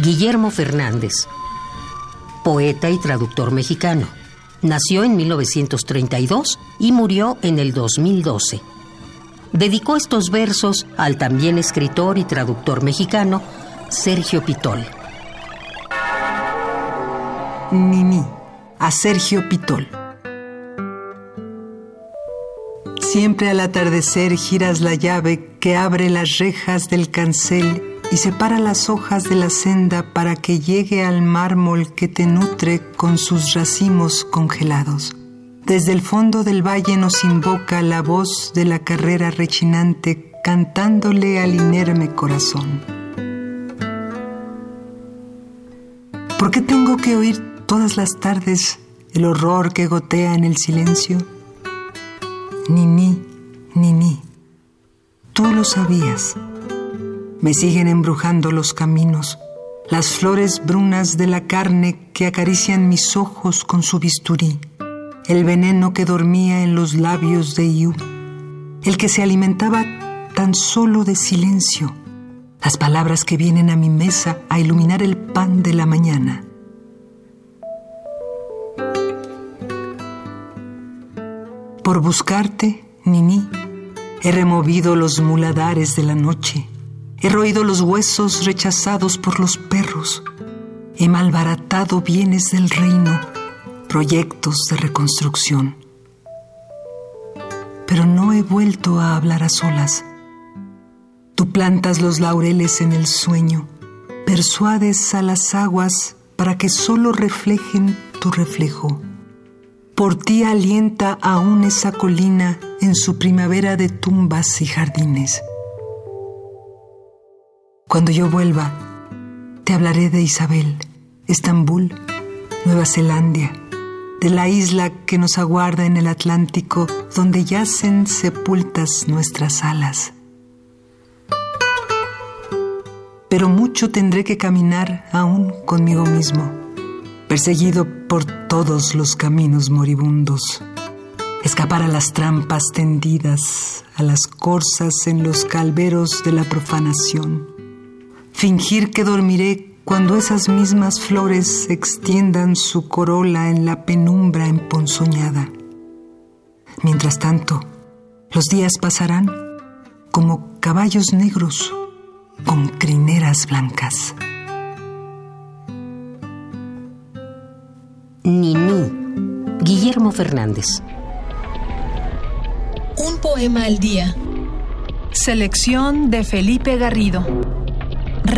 Guillermo Fernández, poeta y traductor mexicano. Nació en 1932 y murió en el 2012. Dedicó estos versos al también escritor y traductor mexicano Sergio Pitol. Nini, a Sergio Pitol. Siempre al atardecer giras la llave que abre las rejas del cancel y separa las hojas de la senda para que llegue al mármol que te nutre con sus racimos congelados. Desde el fondo del valle nos invoca la voz de la carrera rechinante cantándole al inerme corazón. ¿Por qué tengo que oír todas las tardes el horror que gotea en el silencio? Ni ni, ni. Tú lo sabías. Me siguen embrujando los caminos, las flores brunas de la carne que acarician mis ojos con su bisturí, el veneno que dormía en los labios de Iu, el que se alimentaba tan solo de silencio, las palabras que vienen a mi mesa a iluminar el pan de la mañana. Por buscarte, Nini, he removido los muladares de la noche He roído los huesos rechazados por los perros. He malbaratado bienes del reino, proyectos de reconstrucción. Pero no he vuelto a hablar a solas. Tú plantas los laureles en el sueño, persuades a las aguas para que solo reflejen tu reflejo. Por ti alienta aún esa colina en su primavera de tumbas y jardines. Cuando yo vuelva, te hablaré de Isabel, Estambul, Nueva Zelanda, de la isla que nos aguarda en el Atlántico, donde yacen sepultas nuestras alas. Pero mucho tendré que caminar aún conmigo mismo, perseguido por todos los caminos moribundos, escapar a las trampas tendidas, a las corsas en los calveros de la profanación fingir que dormiré cuando esas mismas flores extiendan su corola en la penumbra emponzoñada. Mientras tanto, los días pasarán como caballos negros con crineras blancas. Nini, Guillermo Fernández. Un poema al día. Selección de Felipe Garrido.